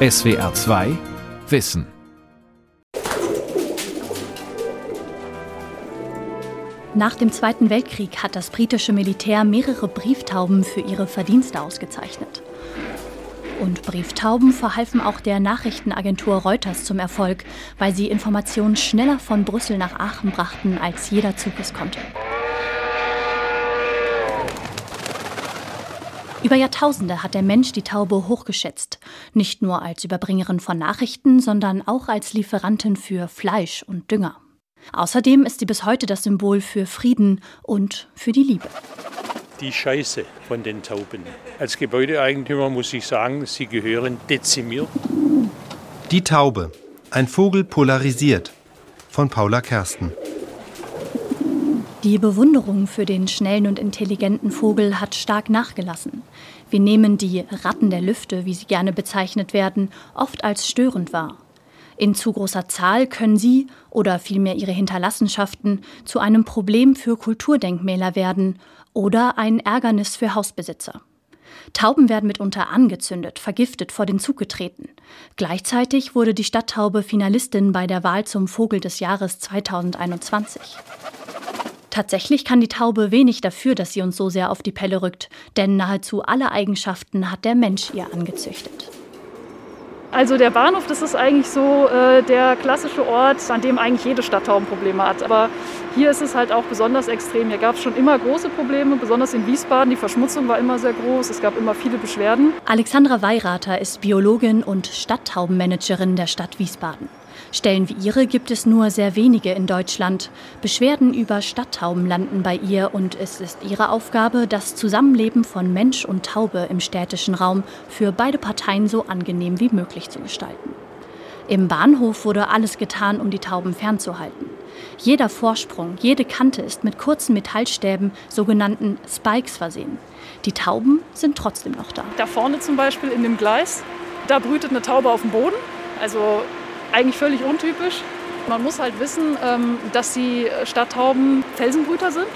SWR 2 Wissen. Nach dem Zweiten Weltkrieg hat das britische Militär mehrere Brieftauben für ihre Verdienste ausgezeichnet. Und Brieftauben verhalfen auch der Nachrichtenagentur Reuters zum Erfolg, weil sie Informationen schneller von Brüssel nach Aachen brachten, als jeder Zug es konnte. Über Jahrtausende hat der Mensch die Taube hochgeschätzt, nicht nur als Überbringerin von Nachrichten, sondern auch als Lieferantin für Fleisch und Dünger. Außerdem ist sie bis heute das Symbol für Frieden und für die Liebe. Die Scheiße von den Tauben. Als Gebäudeeigentümer muss ich sagen, sie gehören dezimiert. Die Taube. Ein Vogel polarisiert. Von Paula Kersten. Die Bewunderung für den schnellen und intelligenten Vogel hat stark nachgelassen. Wir nehmen die Ratten der Lüfte, wie sie gerne bezeichnet werden, oft als störend wahr. In zu großer Zahl können sie, oder vielmehr ihre Hinterlassenschaften, zu einem Problem für Kulturdenkmäler werden oder ein Ärgernis für Hausbesitzer. Tauben werden mitunter angezündet, vergiftet, vor den Zug getreten. Gleichzeitig wurde die Stadttaube Finalistin bei der Wahl zum Vogel des Jahres 2021. Tatsächlich kann die Taube wenig dafür, dass sie uns so sehr auf die Pelle rückt, denn nahezu alle Eigenschaften hat der Mensch ihr angezüchtet. Also der Bahnhof, das ist eigentlich so äh, der klassische Ort, an dem eigentlich jede Stadt Taubenprobleme hat. Aber hier ist es halt auch besonders extrem. Hier gab es schon immer große Probleme, besonders in Wiesbaden. Die Verschmutzung war immer sehr groß. Es gab immer viele Beschwerden. Alexandra Weirater ist Biologin und Stadttaubenmanagerin der Stadt Wiesbaden. Stellen wie ihre gibt es nur sehr wenige in Deutschland. Beschwerden über Stadttauben landen bei ihr und es ist ihre Aufgabe, das Zusammenleben von Mensch und Taube im städtischen Raum für beide Parteien so angenehm wie möglich zu gestalten. Im Bahnhof wurde alles getan, um die Tauben fernzuhalten. Jeder Vorsprung, jede Kante ist mit kurzen Metallstäben, sogenannten Spikes, versehen. Die Tauben sind trotzdem noch da. Da vorne zum Beispiel in dem Gleis, da brütet eine Taube auf dem Boden. Also eigentlich völlig untypisch. Man muss halt wissen, ähm, dass die Stadttauben Felsenbrüter sind.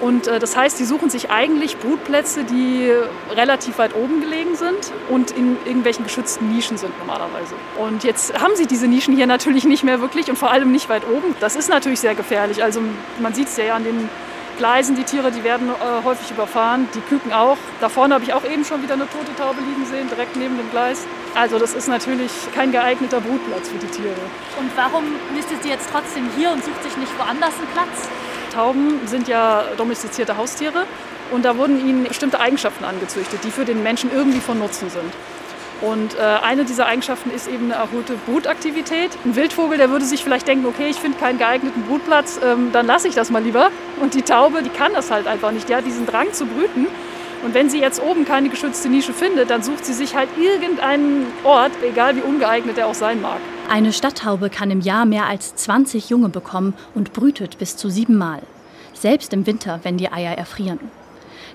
Und äh, das heißt, sie suchen sich eigentlich Brutplätze, die relativ weit oben gelegen sind und in irgendwelchen geschützten Nischen sind normalerweise. Und jetzt haben sie diese Nischen hier natürlich nicht mehr wirklich und vor allem nicht weit oben. Das ist natürlich sehr gefährlich. Also man sieht es ja an den Gleisen, die Tiere, die werden äh, häufig überfahren, die Küken auch. Da vorne habe ich auch eben schon wieder eine tote Taube liegen sehen, direkt neben dem Gleis. Also das ist natürlich kein geeigneter Brutplatz für die Tiere. Und warum nistet sie jetzt trotzdem hier und sucht sich nicht woanders einen Platz? Tauben sind ja domestizierte Haustiere und da wurden ihnen bestimmte Eigenschaften angezüchtet, die für den Menschen irgendwie von Nutzen sind. Und äh, eine dieser Eigenschaften ist eben eine erhöhte Brutaktivität. Ein Wildvogel, der würde sich vielleicht denken, okay, ich finde keinen geeigneten Brutplatz, ähm, dann lasse ich das mal lieber. Und die Taube, die kann das halt einfach nicht. Die hat diesen Drang zu brüten. Und wenn sie jetzt oben keine geschützte Nische findet, dann sucht sie sich halt irgendeinen Ort, egal wie ungeeignet er auch sein mag. Eine Stadttaube kann im Jahr mehr als 20 Junge bekommen und brütet bis zu siebenmal. Selbst im Winter, wenn die Eier erfrieren.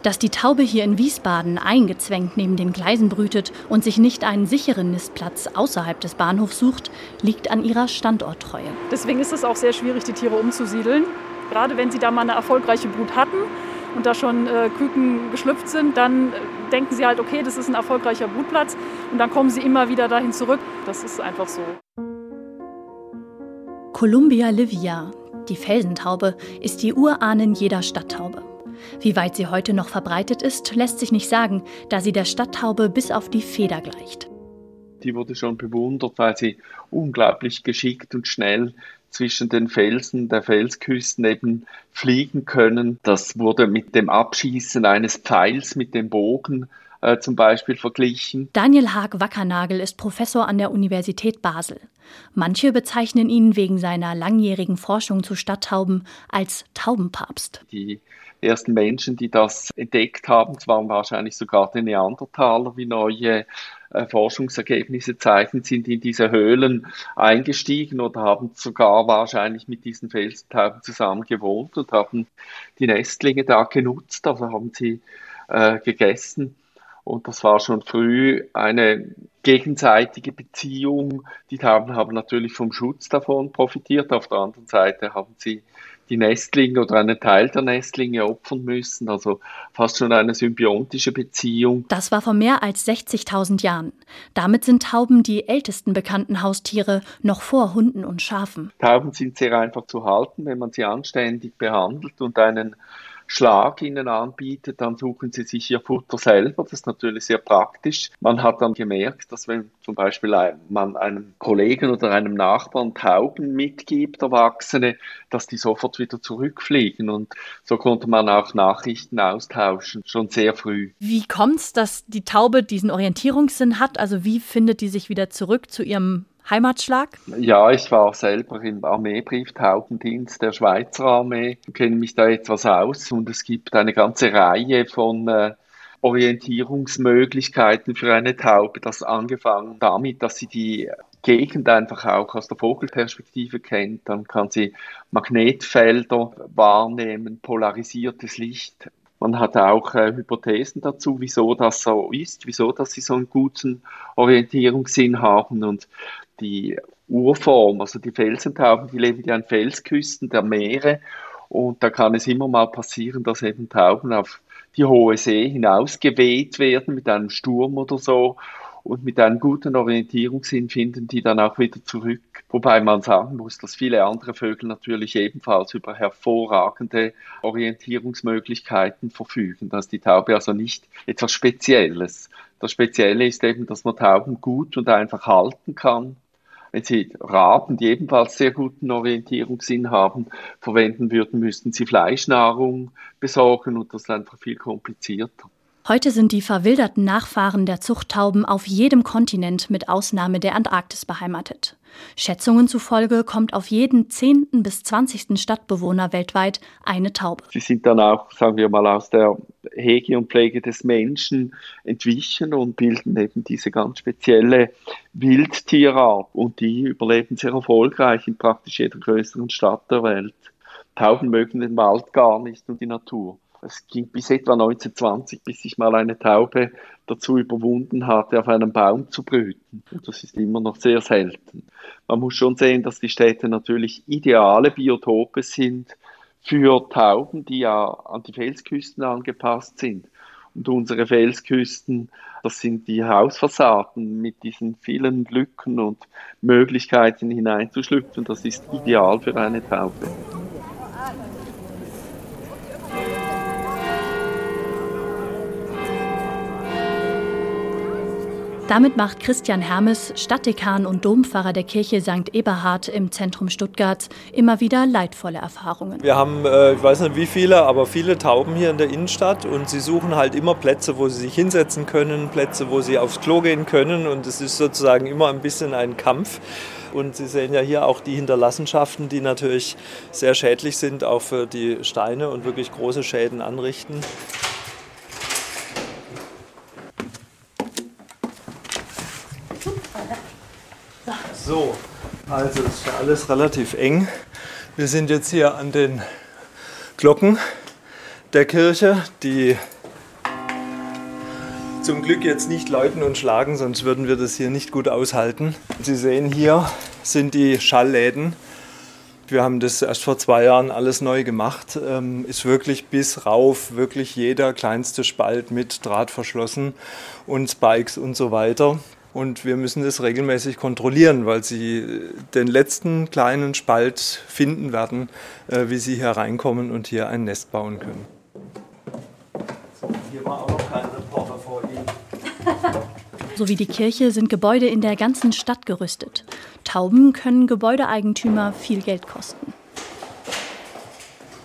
Dass die Taube hier in Wiesbaden eingezwängt neben den Gleisen brütet und sich nicht einen sicheren Nistplatz außerhalb des Bahnhofs sucht, liegt an ihrer Standorttreue. Deswegen ist es auch sehr schwierig, die Tiere umzusiedeln. Gerade wenn sie da mal eine erfolgreiche Brut hatten und da schon äh, Küken geschlüpft sind, dann äh, denken sie halt, okay, das ist ein erfolgreicher Brutplatz und dann kommen sie immer wieder dahin zurück. Das ist einfach so. Columbia livia, die Felsentaube, ist die Urahnin jeder Stadttaube. Wie weit sie heute noch verbreitet ist, lässt sich nicht sagen, da sie der Stadttaube bis auf die Feder gleicht. Die wurde schon bewundert, weil sie unglaublich geschickt und schnell zwischen den Felsen der Felsküsten eben fliegen können. Das wurde mit dem Abschießen eines Pfeils mit dem Bogen äh, zum Beispiel verglichen. Daniel Haag-Wackernagel ist Professor an der Universität Basel. Manche bezeichnen ihn wegen seiner langjährigen Forschung zu Stadttauben als Taubenpapst. Die ersten Menschen, die das entdeckt haben, waren wahrscheinlich sogar die Neandertaler, wie neue äh, Forschungsergebnisse zeigen, sind in diese Höhlen eingestiegen oder haben sogar wahrscheinlich mit diesen Felstauben zusammen gewohnt und haben die Nestlinge da genutzt, also haben sie äh, gegessen. Und das war schon früh eine gegenseitige Beziehung. Die Tauben haben natürlich vom Schutz davon profitiert. Auf der anderen Seite haben sie die Nestlinge oder einen Teil der Nestlinge opfern müssen. Also fast schon eine symbiontische Beziehung. Das war vor mehr als 60.000 Jahren. Damit sind Tauben die ältesten bekannten Haustiere, noch vor Hunden und Schafen. Tauben sind sehr einfach zu halten, wenn man sie anständig behandelt und einen Schlag ihnen anbietet, dann suchen sie sich ihr Futter selber. Das ist natürlich sehr praktisch. Man hat dann gemerkt, dass wenn zum Beispiel man einem Kollegen oder einem Nachbarn Tauben mitgibt, Erwachsene, dass die sofort wieder zurückfliegen. Und so konnte man auch Nachrichten austauschen, schon sehr früh. Wie kommt es, dass die Taube diesen Orientierungssinn hat? Also wie findet die sich wieder zurück zu ihrem Heimatschlag? Ja, ich war selber im Armeebrieftaubendienst der Schweizer Armee, kenne mich da etwas aus und es gibt eine ganze Reihe von äh, Orientierungsmöglichkeiten für eine Taube. Das angefangen damit, dass sie die Gegend einfach auch aus der Vogelperspektive kennt. Dann kann sie Magnetfelder wahrnehmen, polarisiertes Licht. Man hat auch äh, Hypothesen dazu, wieso das so ist, wieso dass sie so einen guten Orientierungssinn haben. Und die Urform, also die Felsentauben, die leben ja an Felsküsten der Meere und da kann es immer mal passieren, dass eben Tauben auf die hohe See hinausgeweht werden mit einem Sturm oder so und mit einem guten Orientierungssinn finden die dann auch wieder zurück. Wobei man sagen muss, dass viele andere Vögel natürlich ebenfalls über hervorragende Orientierungsmöglichkeiten verfügen. Da ist die Taube also nicht etwas Spezielles. Das Spezielle ist eben, dass man Tauben gut und einfach halten kann wenn Sie Raben, die ebenfalls sehr guten Orientierungssinn haben, verwenden würden, müssten Sie Fleischnahrung besorgen und das ist einfach viel komplizierter. Heute sind die verwilderten Nachfahren der Zuchttauben auf jedem Kontinent mit Ausnahme der Antarktis beheimatet. Schätzungen zufolge kommt auf jeden zehnten bis zwanzigsten Stadtbewohner weltweit eine Taube. Sie sind dann auch, sagen wir mal, aus der Hege und Pflege des Menschen entwichen und bilden eben diese ganz spezielle Wildtierart. Und die überleben sehr erfolgreich in praktisch jeder größeren Stadt der Welt. Tauben mögen den Wald gar nicht und die Natur. Es ging bis etwa 1920, bis sich mal eine Taube dazu überwunden hatte, auf einem Baum zu brüten. Und das ist immer noch sehr selten. Man muss schon sehen, dass die Städte natürlich ideale Biotope sind für Tauben, die ja an die Felsküsten angepasst sind. Und unsere Felsküsten, das sind die Hausfassaden mit diesen vielen Lücken und Möglichkeiten hineinzuschlüpfen. Das ist ideal für eine Taube. Damit macht Christian Hermes, Stadtdekan und Dompfarrer der Kirche St. Eberhard im Zentrum Stuttgarts, immer wieder leidvolle Erfahrungen. Wir haben, äh, ich weiß nicht wie viele, aber viele Tauben hier in der Innenstadt und sie suchen halt immer Plätze, wo sie sich hinsetzen können, Plätze, wo sie aufs Klo gehen können und es ist sozusagen immer ein bisschen ein Kampf. Und Sie sehen ja hier auch die Hinterlassenschaften, die natürlich sehr schädlich sind, auch für die Steine und wirklich große Schäden anrichten. So, also ist ja alles relativ eng. Wir sind jetzt hier an den Glocken der Kirche, die zum Glück jetzt nicht läuten und schlagen, sonst würden wir das hier nicht gut aushalten. Sie sehen hier sind die Schallläden. Wir haben das erst vor zwei Jahren alles neu gemacht. Ähm, ist wirklich bis rauf, wirklich jeder kleinste Spalt mit Draht verschlossen und Spikes und so weiter und wir müssen das regelmäßig kontrollieren, weil sie den letzten kleinen Spalt finden werden, äh, wie sie hier reinkommen und hier ein Nest bauen können. So, hier war auch noch kein Reporter vor Ihnen. So wie die Kirche sind Gebäude in der ganzen Stadt gerüstet. Tauben können Gebäudeeigentümer viel Geld kosten.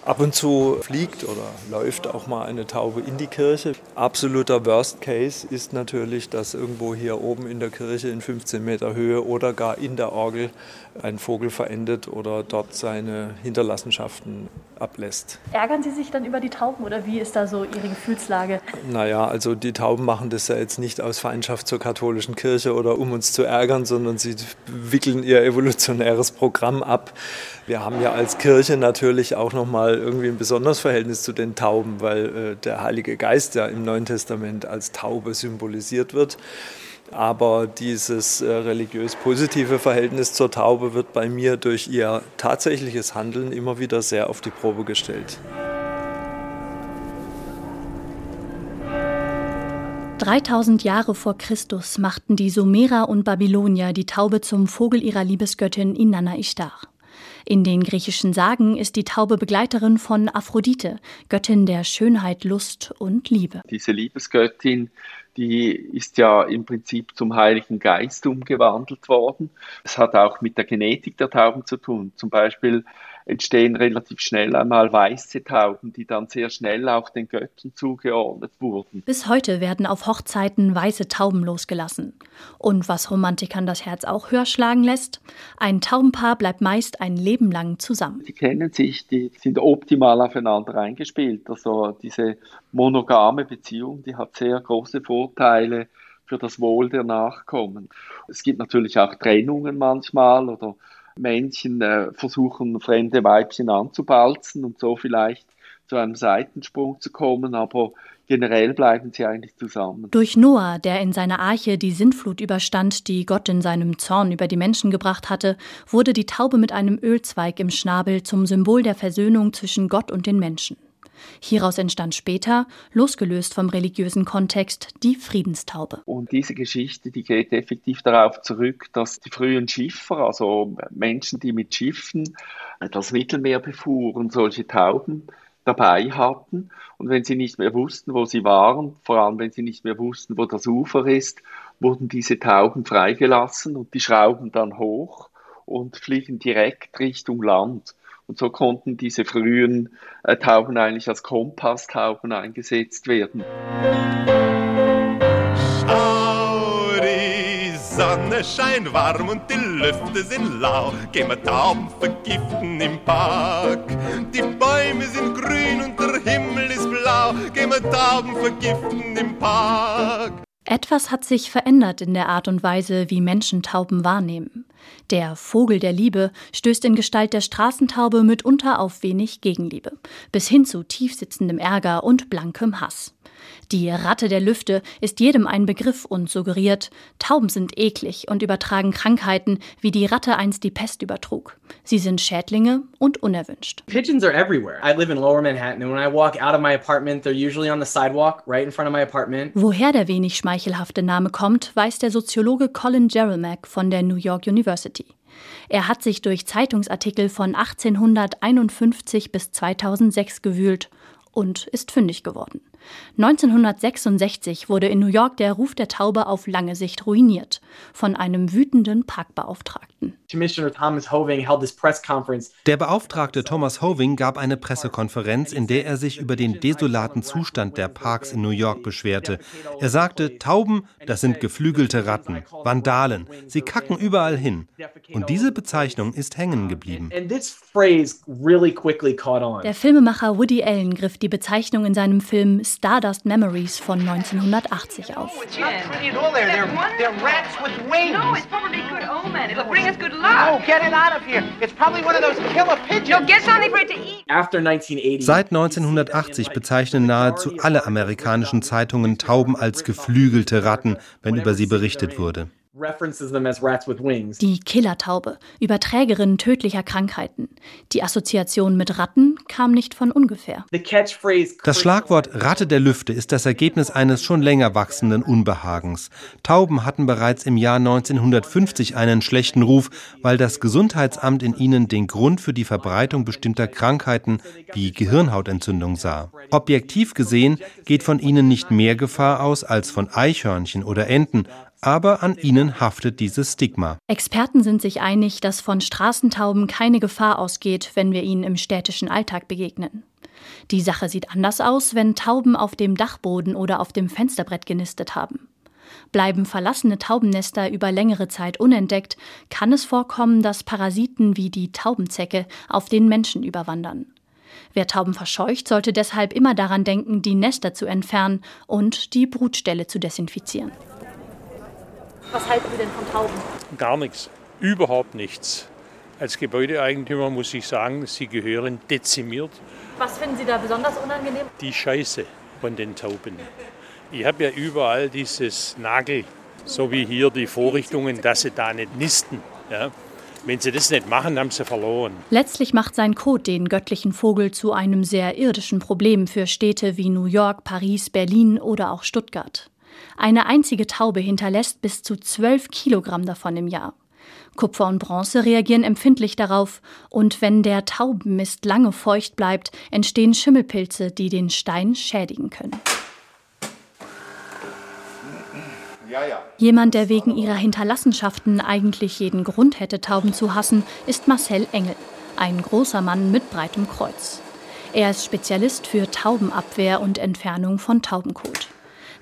Ab und zu fliegt oder läuft auch mal eine Taube in die Kirche. Absoluter Worst Case ist natürlich, dass irgendwo hier oben in der Kirche in 15 Meter Höhe oder gar in der Orgel ein Vogel verendet oder dort seine Hinterlassenschaften ablässt. Ärgern Sie sich dann über die Tauben oder wie ist da so Ihre Gefühlslage? Naja, also die Tauben machen das ja jetzt nicht aus Feindschaft zur katholischen Kirche oder um uns zu ärgern, sondern sie wickeln ihr evolutionäres Programm ab. Wir haben ja als Kirche natürlich auch nochmal irgendwie ein besonderes Verhältnis zu den Tauben, weil äh, der Heilige Geist ja im Neuen Testament als Taube symbolisiert wird. Aber dieses äh, religiös positive Verhältnis zur Taube wird bei mir durch ihr tatsächliches Handeln immer wieder sehr auf die Probe gestellt. 3000 Jahre vor Christus machten die Sumerer und Babylonier die Taube zum Vogel ihrer Liebesgöttin Inanna Ishtar. In den griechischen Sagen ist die Taube Begleiterin von Aphrodite, Göttin der Schönheit, Lust und Liebe. Diese Liebesgöttin, die ist ja im Prinzip zum Heiligen Geist umgewandelt worden. Es hat auch mit der Genetik der Tauben zu tun. Zum Beispiel entstehen relativ schnell einmal weiße Tauben, die dann sehr schnell auch den Göttern zugeordnet wurden. Bis heute werden auf Hochzeiten weiße Tauben losgelassen. Und was Romantikern das Herz auch höher schlagen lässt, ein Taubenpaar bleibt meist ein Leben lang zusammen. Die kennen sich, die sind optimal aufeinander eingespielt. Also diese monogame Beziehung, die hat sehr große Vorteile für das Wohl der Nachkommen. Es gibt natürlich auch Trennungen manchmal oder Männchen äh, versuchen, fremde Weibchen anzubalzen und so vielleicht zu einem Seitensprung zu kommen, aber generell bleiben sie eigentlich zusammen. Durch Noah, der in seiner Arche die Sintflut überstand, die Gott in seinem Zorn über die Menschen gebracht hatte, wurde die Taube mit einem Ölzweig im Schnabel zum Symbol der Versöhnung zwischen Gott und den Menschen. Hieraus entstand später, losgelöst vom religiösen Kontext, die Friedenstaube. Und diese Geschichte, die geht effektiv darauf zurück, dass die frühen Schiffer, also Menschen, die mit Schiffen das Mittelmeer befuhren, solche Tauben dabei hatten. Und wenn sie nicht mehr wussten, wo sie waren, vor allem wenn sie nicht mehr wussten, wo das Ufer ist, wurden diese Tauben freigelassen und die schrauben dann hoch und fliegen direkt Richtung Land. Und so konnten diese frühen äh, Tauben eigentlich als Kompasstauben eingesetzt werden. Schau, Sonne scheint warm und die Lüfte sind lau. Gehen wir Tauben vergiften im Park. Die Bäume sind grün und der Himmel ist blau. Gehen wir Tauben vergiften im Park. Etwas hat sich verändert in der Art und Weise, wie Menschen Tauben wahrnehmen. Der Vogel der Liebe stößt in Gestalt der Straßentaube mitunter auf wenig Gegenliebe, bis hin zu tiefsitzendem Ärger und blankem Hass. Die Ratte der Lüfte ist jedem ein Begriff und suggeriert, Tauben sind eklig und übertragen Krankheiten, wie die Ratte einst die Pest übertrug. Sie sind Schädlinge und unerwünscht. Pigeons are everywhere. I live in lower Manhattan and when I walk out of my apartment, they're usually on the sidewalk right in front of my apartment. Woher der wenig schmeichelhafte Name kommt, weiß der Soziologe Colin Jerelmack von der New York University. Er hat sich durch Zeitungsartikel von 1851 bis 2006 gewühlt und ist fündig geworden. 1966 wurde in New York der Ruf der Taube auf lange Sicht ruiniert von einem wütenden Parkbeauftragten. Der Beauftragte Thomas Hoving gab eine Pressekonferenz, in der er sich über den desolaten Zustand der Parks in New York beschwerte. Er sagte, Tauben, das sind geflügelte Ratten, Vandalen, sie kacken überall hin. Und diese Bezeichnung ist hängen geblieben. Der Filmemacher Woody Allen griff die Bezeichnung in seinem Film Stardust Memories von 1980 auf. Seit 1980 bezeichnen nahezu alle amerikanischen Zeitungen Tauben als geflügelte Ratten, wenn über sie berichtet wurde. Die Killertaube, Überträgerin tödlicher Krankheiten. Die Assoziation mit Ratten kam nicht von ungefähr. Das Schlagwort Ratte der Lüfte ist das Ergebnis eines schon länger wachsenden Unbehagens. Tauben hatten bereits im Jahr 1950 einen schlechten Ruf, weil das Gesundheitsamt in ihnen den Grund für die Verbreitung bestimmter Krankheiten wie Gehirnhautentzündung sah. Objektiv gesehen geht von ihnen nicht mehr Gefahr aus als von Eichhörnchen oder Enten, aber an ihnen haftet dieses Stigma. Experten sind sich einig, dass von Straßentauben keine Gefahr ausgeht, wenn wir ihnen im städtischen Alltag begegnen. Die Sache sieht anders aus, wenn Tauben auf dem Dachboden oder auf dem Fensterbrett genistet haben. Bleiben verlassene Taubennester über längere Zeit unentdeckt, kann es vorkommen, dass Parasiten wie die Taubenzecke auf den Menschen überwandern. Wer Tauben verscheucht, sollte deshalb immer daran denken, die Nester zu entfernen und die Brutstelle zu desinfizieren. Was halten Sie denn von Tauben? Gar nichts, überhaupt nichts. Als Gebäudeeigentümer muss ich sagen, sie gehören dezimiert. Was finden Sie da besonders unangenehm? Die Scheiße von den Tauben. Ich habe ja überall dieses Nagel so wie hier die Vorrichtungen, dass sie da nicht nisten. Ja. Wenn sie das nicht machen, haben sie verloren. Letztlich macht sein Code den göttlichen Vogel zu einem sehr irdischen Problem für Städte wie New York, Paris, Berlin oder auch Stuttgart. Eine einzige Taube hinterlässt bis zu 12 Kilogramm davon im Jahr. Kupfer und Bronze reagieren empfindlich darauf, und wenn der Taubenmist lange feucht bleibt, entstehen Schimmelpilze, die den Stein schädigen können. Jemand, der wegen ihrer Hinterlassenschaften eigentlich jeden Grund hätte, Tauben zu hassen, ist Marcel Engel, ein großer Mann mit breitem Kreuz. Er ist Spezialist für Taubenabwehr und Entfernung von Taubenkot.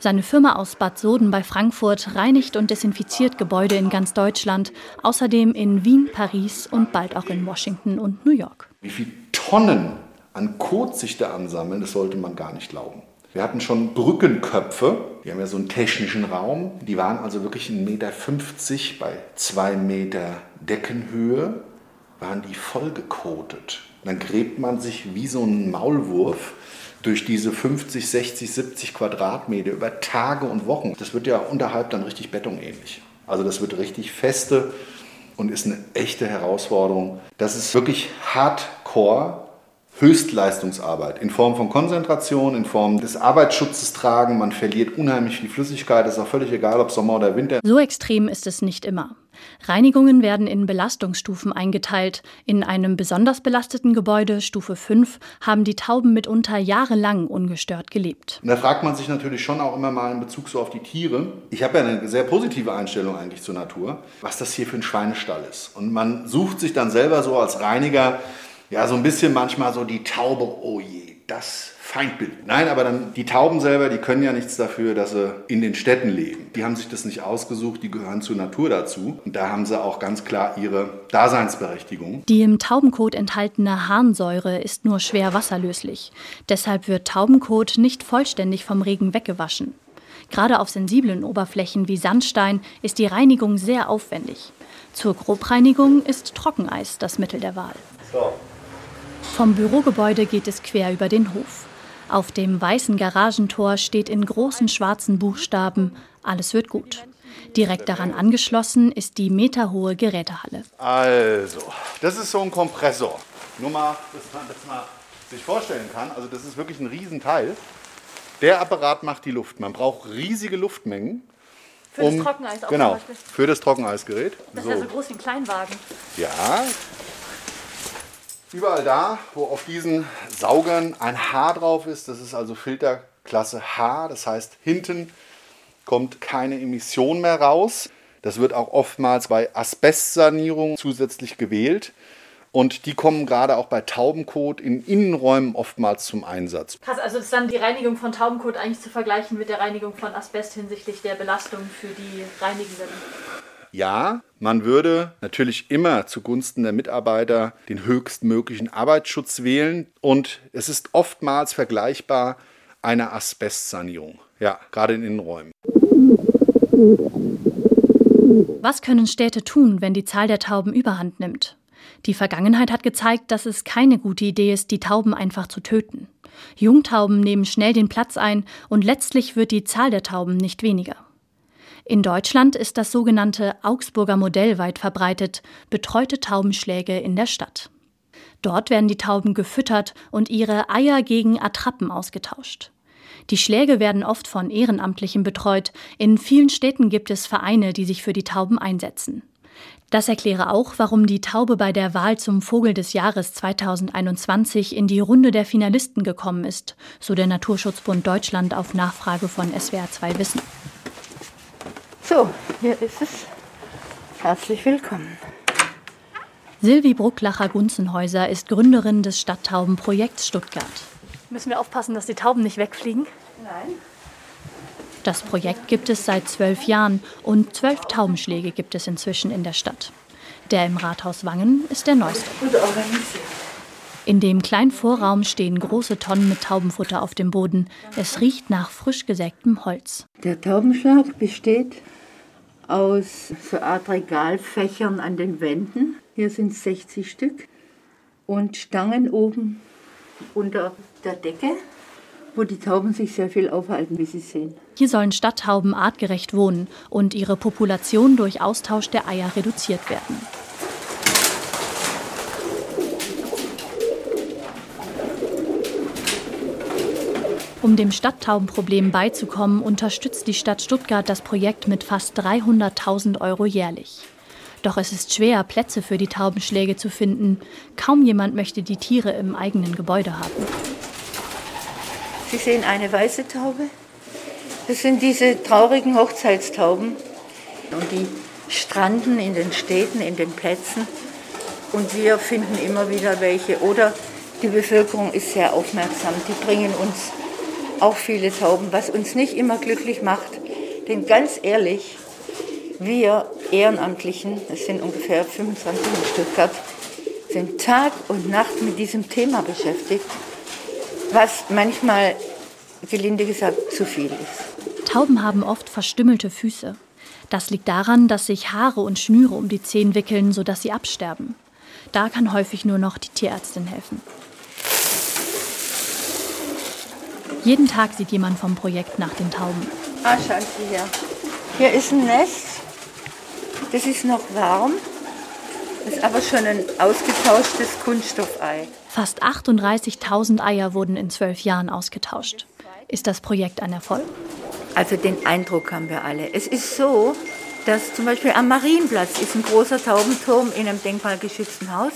Seine Firma aus Bad Soden bei Frankfurt reinigt und desinfiziert Gebäude in ganz Deutschland, außerdem in Wien, Paris und bald auch in Washington und New York. Wie viele Tonnen an Kot sich da ansammeln, das sollte man gar nicht glauben. Wir hatten schon Brückenköpfe, die haben ja so einen technischen Raum, die waren also wirklich 1,50 Meter bei 2 Meter Deckenhöhe, waren die vollgekotet. Dann gräbt man sich wie so ein Maulwurf durch diese 50, 60, 70 Quadratmeter über Tage und Wochen. Das wird ja unterhalb dann richtig betonähnlich. Also das wird richtig feste und ist eine echte Herausforderung. Das ist wirklich hardcore Höchstleistungsarbeit in Form von Konzentration, in Form des Arbeitsschutzes tragen. Man verliert unheimlich viel Flüssigkeit. Ist auch völlig egal, ob Sommer oder Winter. So extrem ist es nicht immer. Reinigungen werden in Belastungsstufen eingeteilt. In einem besonders belasteten Gebäude, Stufe 5, haben die Tauben mitunter jahrelang ungestört gelebt. Und da fragt man sich natürlich schon auch immer mal in Bezug so auf die Tiere. Ich habe ja eine sehr positive Einstellung eigentlich zur Natur, was das hier für ein Schweinestall ist. Und man sucht sich dann selber so als Reiniger ja, so ein bisschen manchmal so die Taube, oh je, das Feindbild. Nein, aber dann die Tauben selber, die können ja nichts dafür, dass sie in den Städten leben. Die haben sich das nicht ausgesucht, die gehören zur Natur dazu. Und da haben sie auch ganz klar ihre Daseinsberechtigung. Die im Taubenkot enthaltene Harnsäure ist nur schwer wasserlöslich. Deshalb wird Taubenkot nicht vollständig vom Regen weggewaschen. Gerade auf sensiblen Oberflächen wie Sandstein ist die Reinigung sehr aufwendig. Zur Grobreinigung ist Trockeneis das Mittel der Wahl. So, vom Bürogebäude geht es quer über den Hof. Auf dem weißen Garagentor steht in großen schwarzen Buchstaben Alles wird gut. Direkt daran angeschlossen ist die meterhohe Gerätehalle. Also, das ist so ein Kompressor. Nur mal, dass man das mal sich vorstellen kann. Also, das ist wirklich ein Riesenteil. Der Apparat macht die Luft. Man braucht riesige Luftmengen. Für um, das Trockeneis auch Genau, für das Trockeneisgerät. Das ist so. ja so groß wie ein Kleinwagen. Ja, Überall da, wo auf diesen Saugern ein H drauf ist, das ist also Filterklasse H, das heißt hinten kommt keine Emission mehr raus. Das wird auch oftmals bei Asbestsanierung zusätzlich gewählt. Und die kommen gerade auch bei Taubenkot in Innenräumen oftmals zum Einsatz. Krass, also ist dann die Reinigung von Taubenkot eigentlich zu vergleichen mit der Reinigung von Asbest hinsichtlich der Belastung für die Reinigenden? Ja, man würde natürlich immer zugunsten der Mitarbeiter den höchstmöglichen Arbeitsschutz wählen und es ist oftmals vergleichbar einer Asbestsanierung. Ja, gerade in Innenräumen. Was können Städte tun, wenn die Zahl der Tauben überhand nimmt? Die Vergangenheit hat gezeigt, dass es keine gute Idee ist, die Tauben einfach zu töten. Jungtauben nehmen schnell den Platz ein und letztlich wird die Zahl der Tauben nicht weniger. In Deutschland ist das sogenannte Augsburger Modell weit verbreitet, betreute Taubenschläge in der Stadt. Dort werden die Tauben gefüttert und ihre Eier gegen Attrappen ausgetauscht. Die Schläge werden oft von Ehrenamtlichen betreut. In vielen Städten gibt es Vereine, die sich für die Tauben einsetzen. Das erkläre auch, warum die Taube bei der Wahl zum Vogel des Jahres 2021 in die Runde der Finalisten gekommen ist, so der Naturschutzbund Deutschland auf Nachfrage von SWR2 Wissen. So, hier ist es. Herzlich willkommen. Silvi Brucklacher-Gunzenhäuser ist Gründerin des Stadttaubenprojekts Stuttgart. Müssen wir aufpassen, dass die Tauben nicht wegfliegen? Nein. Das Projekt gibt es seit zwölf Jahren und zwölf Taubenschläge gibt es inzwischen in der Stadt. Der im Rathaus Wangen ist der neueste. Gut organisiert. In dem kleinen Vorraum stehen große Tonnen mit Taubenfutter auf dem Boden. Es riecht nach frisch gesägtem Holz. Der Taubenschlag besteht aus so Art Regalfächern an den Wänden. Hier sind 60 Stück. Und Stangen oben unter der Decke. wo die Tauben sich sehr viel aufhalten, wie Sie sehen. Hier sollen Stadttauben artgerecht wohnen und ihre Population durch Austausch der Eier reduziert werden. Um dem Stadttaubenproblem beizukommen, unterstützt die Stadt Stuttgart das Projekt mit fast 300.000 Euro jährlich. Doch es ist schwer, Plätze für die Taubenschläge zu finden. Kaum jemand möchte die Tiere im eigenen Gebäude haben. Sie sehen eine weiße Taube. Das sind diese traurigen Hochzeitstauben. Und die stranden in den Städten, in den Plätzen. Und wir finden immer wieder welche. Oder die Bevölkerung ist sehr aufmerksam. Die bringen uns auch viele Tauben, was uns nicht immer glücklich macht. Denn ganz ehrlich, wir Ehrenamtlichen, es sind ungefähr 25 in Stuttgart, sind Tag und Nacht mit diesem Thema beschäftigt, was manchmal, gelinde gesagt, zu viel ist. Tauben haben oft verstümmelte Füße. Das liegt daran, dass sich Haare und Schnüre um die Zehen wickeln, sodass sie absterben. Da kann häufig nur noch die Tierärztin helfen. Jeden Tag sieht jemand vom Projekt nach den Tauben. Ah, schauen Sie her. Hier ist ein Nest. Das ist noch warm. Das ist aber schon ein ausgetauschtes Kunststoffei. Fast 38.000 Eier wurden in zwölf Jahren ausgetauscht. Ist das Projekt ein Erfolg? Also den Eindruck haben wir alle. Es ist so, dass zum Beispiel am Marienplatz ist ein großer Taubenturm in einem denkmalgeschützten Haus.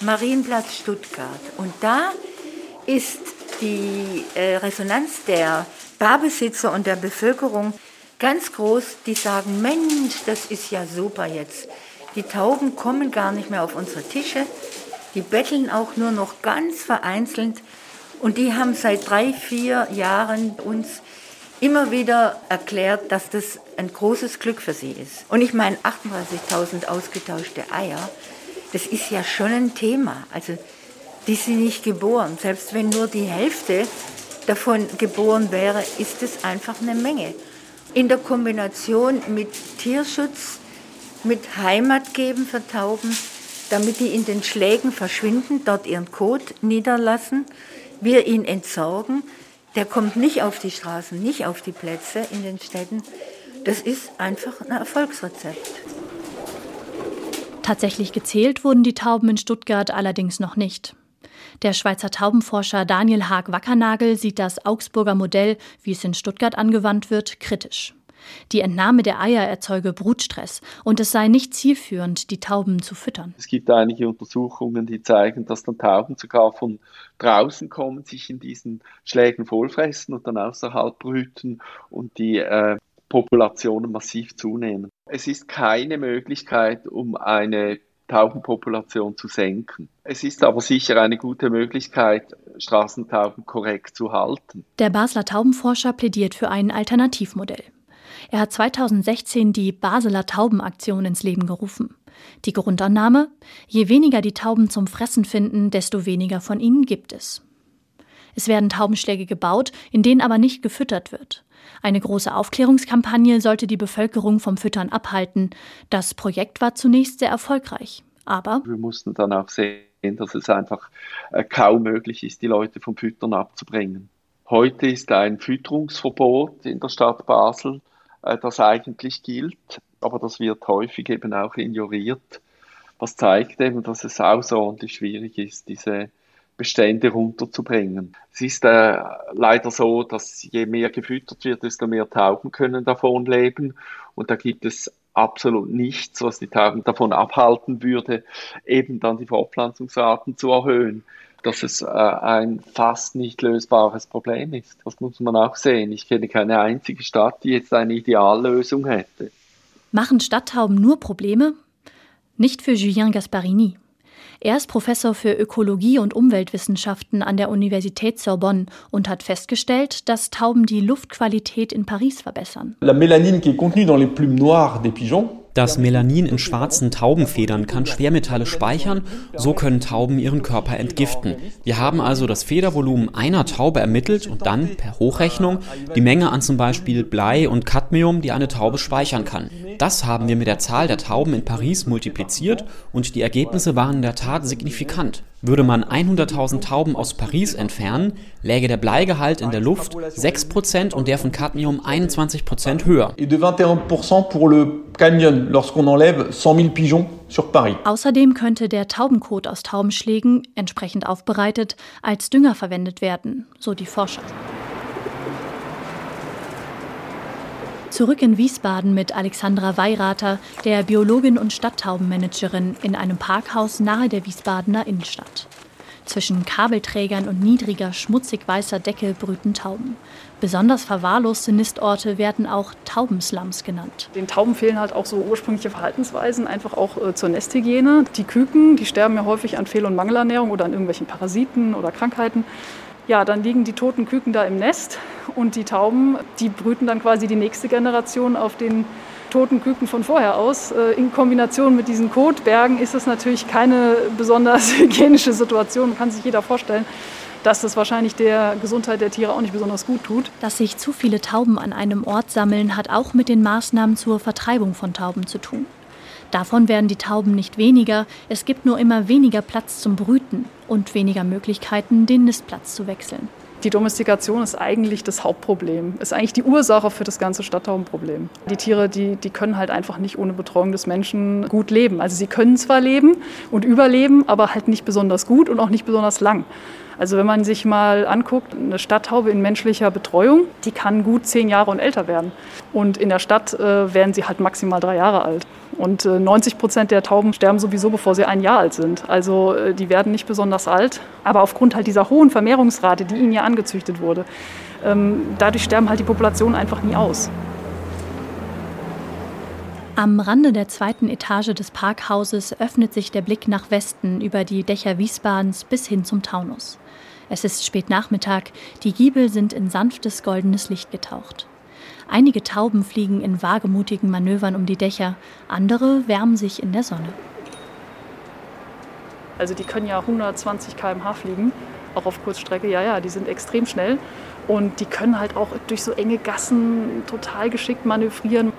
Marienplatz Stuttgart. Und da ist die äh, Resonanz der Barbesitzer und der Bevölkerung ganz groß, die sagen, Mensch, das ist ja super jetzt. Die Tauben kommen gar nicht mehr auf unsere Tische, die betteln auch nur noch ganz vereinzelt und die haben seit drei, vier Jahren uns immer wieder erklärt, dass das ein großes Glück für sie ist. Und ich meine, 38.000 ausgetauschte Eier, das ist ja schon ein Thema. Also die sind nicht geboren. Selbst wenn nur die Hälfte davon geboren wäre, ist es einfach eine Menge. In der Kombination mit Tierschutz, mit Heimat geben für Tauben, damit die in den Schlägen verschwinden, dort ihren Kot niederlassen, wir ihn entsorgen, der kommt nicht auf die Straßen, nicht auf die Plätze in den Städten. Das ist einfach ein Erfolgsrezept. Tatsächlich gezählt wurden die Tauben in Stuttgart allerdings noch nicht. Der Schweizer Taubenforscher Daniel Haag-Wackernagel sieht das Augsburger Modell, wie es in Stuttgart angewandt wird, kritisch. Die Entnahme der Eier erzeuge Brutstress und es sei nicht zielführend, die Tauben zu füttern. Es gibt einige Untersuchungen, die zeigen, dass dann Tauben sogar von draußen kommen, sich in diesen Schlägen vollfressen und dann außerhalb brüten und die äh, Populationen massiv zunehmen. Es ist keine Möglichkeit, um eine Taubenpopulation zu senken. Es ist aber sicher eine gute Möglichkeit, Straßentauben korrekt zu halten. Der Basler Taubenforscher plädiert für ein Alternativmodell. Er hat 2016 die Basler Taubenaktion ins Leben gerufen. Die Grundannahme, je weniger die Tauben zum Fressen finden, desto weniger von ihnen gibt es. Es werden Taubenschläge gebaut, in denen aber nicht gefüttert wird. Eine große Aufklärungskampagne sollte die Bevölkerung vom Füttern abhalten. Das Projekt war zunächst sehr erfolgreich. Aber wir mussten dann auch sehen, dass es einfach äh, kaum möglich ist, die Leute vom Füttern abzubringen. Heute ist ein Fütterungsverbot in der Stadt Basel, äh, das eigentlich gilt, aber das wird häufig eben auch ignoriert. Was zeigt eben, dass es außerordentlich schwierig ist, diese Bestände runterzubringen. Es ist äh, leider so, dass je mehr gefüttert wird, desto mehr Tauben können davon leben. Und da gibt es absolut nichts, was die Tauben davon abhalten würde, eben dann die Fortpflanzungsraten zu erhöhen. Dass es äh, ein fast nicht lösbares Problem ist. Das muss man auch sehen. Ich kenne keine einzige Stadt, die jetzt eine Ideallösung hätte. Machen Stadttauben nur Probleme? Nicht für Julien Gasparini. Er ist Professor für Ökologie und Umweltwissenschaften an der Universität Sorbonne und hat festgestellt, dass Tauben die Luftqualität in Paris verbessern. La mélanine qui est contenue dans les plumes noires des pigeons das Melanin in schwarzen Taubenfedern kann Schwermetalle speichern, so können Tauben ihren Körper entgiften. Wir haben also das Federvolumen einer Taube ermittelt und dann per Hochrechnung die Menge an zum Beispiel Blei und Cadmium, die eine Taube speichern kann. Das haben wir mit der Zahl der Tauben in Paris multipliziert und die Ergebnisse waren in der Tat signifikant. Würde man 100.000 Tauben aus Paris entfernen, läge der Bleigehalt in der Luft 6% und der von Cadmium 21% höher. Et de 21% pour le cadmium lorsqu'on enlève 100 000 pigeons sur Paris. Außerdem könnte der Taubenkot aus Taubenschlägen, entsprechend aufbereitet, als Dünger verwendet werden, so die Forscher. Zurück in Wiesbaden mit Alexandra Weirater, der Biologin und Stadttaubenmanagerin in einem Parkhaus nahe der Wiesbadener Innenstadt. Zwischen Kabelträgern und niedriger, schmutzig weißer Decke brüten Tauben. Besonders verwahrloste Nistorte werden auch Taubenslums genannt. Den Tauben fehlen halt auch so ursprüngliche Verhaltensweisen, einfach auch äh, zur Nesthygiene. Die Küken, die sterben ja häufig an Fehl- und Mangelernährung oder an irgendwelchen Parasiten oder Krankheiten. Ja, dann liegen die toten Küken da im Nest und die Tauben, die brüten dann quasi die nächste Generation auf den toten Küken von vorher aus. Äh, in Kombination mit diesen Kotbergen ist es natürlich keine besonders hygienische Situation, kann sich jeder vorstellen dass das wahrscheinlich der Gesundheit der Tiere auch nicht besonders gut tut. Dass sich zu viele Tauben an einem Ort sammeln, hat auch mit den Maßnahmen zur Vertreibung von Tauben zu tun. Davon werden die Tauben nicht weniger, es gibt nur immer weniger Platz zum Brüten und weniger Möglichkeiten, den Nistplatz zu wechseln. Die Domestikation ist eigentlich das Hauptproblem, ist eigentlich die Ursache für das ganze Stadttaubenproblem. Die Tiere, die, die können halt einfach nicht ohne Betreuung des Menschen gut leben. Also sie können zwar leben und überleben, aber halt nicht besonders gut und auch nicht besonders lang. Also wenn man sich mal anguckt, eine Stadttaube in menschlicher Betreuung, die kann gut zehn Jahre und älter werden. Und in der Stadt äh, werden sie halt maximal drei Jahre alt. Und äh, 90 Prozent der Tauben sterben sowieso, bevor sie ein Jahr alt sind. Also äh, die werden nicht besonders alt. Aber aufgrund halt dieser hohen Vermehrungsrate, die ihnen ja angezüchtet wurde, ähm, dadurch sterben halt die Populationen einfach nie aus. Am Rande der zweiten Etage des Parkhauses öffnet sich der Blick nach Westen über die Dächer Wiesbadens bis hin zum Taunus. Es ist spät Nachmittag, die Giebel sind in sanftes goldenes Licht getaucht. Einige Tauben fliegen in wagemutigen Manövern um die Dächer, andere wärmen sich in der Sonne. Also die können ja 120 km/h fliegen, auch auf Kurzstrecke. Ja, ja, die sind extrem schnell und die können halt auch durch so enge Gassen total geschickt manövrieren.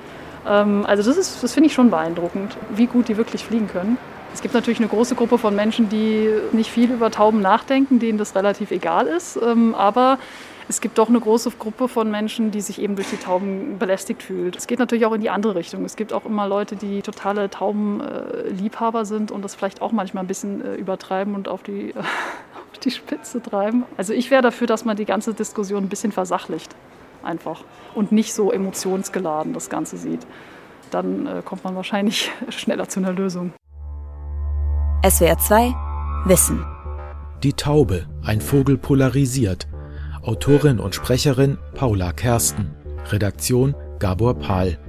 Ähm, also das, das finde ich schon beeindruckend, wie gut die wirklich fliegen können. Es gibt natürlich eine große Gruppe von Menschen, die nicht viel über Tauben nachdenken, denen das relativ egal ist. Ähm, aber es gibt doch eine große Gruppe von Menschen, die sich eben durch die Tauben belästigt fühlt. Es geht natürlich auch in die andere Richtung. Es gibt auch immer Leute, die totale Taubenliebhaber sind und das vielleicht auch manchmal ein bisschen äh, übertreiben und auf die, auf die Spitze treiben. Also ich wäre dafür, dass man die ganze Diskussion ein bisschen versachlicht. Einfach. Und nicht so emotionsgeladen das Ganze sieht. Dann äh, kommt man wahrscheinlich schneller zu einer Lösung. SWR 2 Wissen. Die Taube, ein Vogel polarisiert. Autorin und Sprecherin Paula Kersten. Redaktion Gabor Pahl.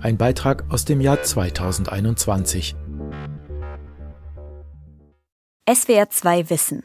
Ein Beitrag aus dem Jahr 2021. SWR 2 Wissen.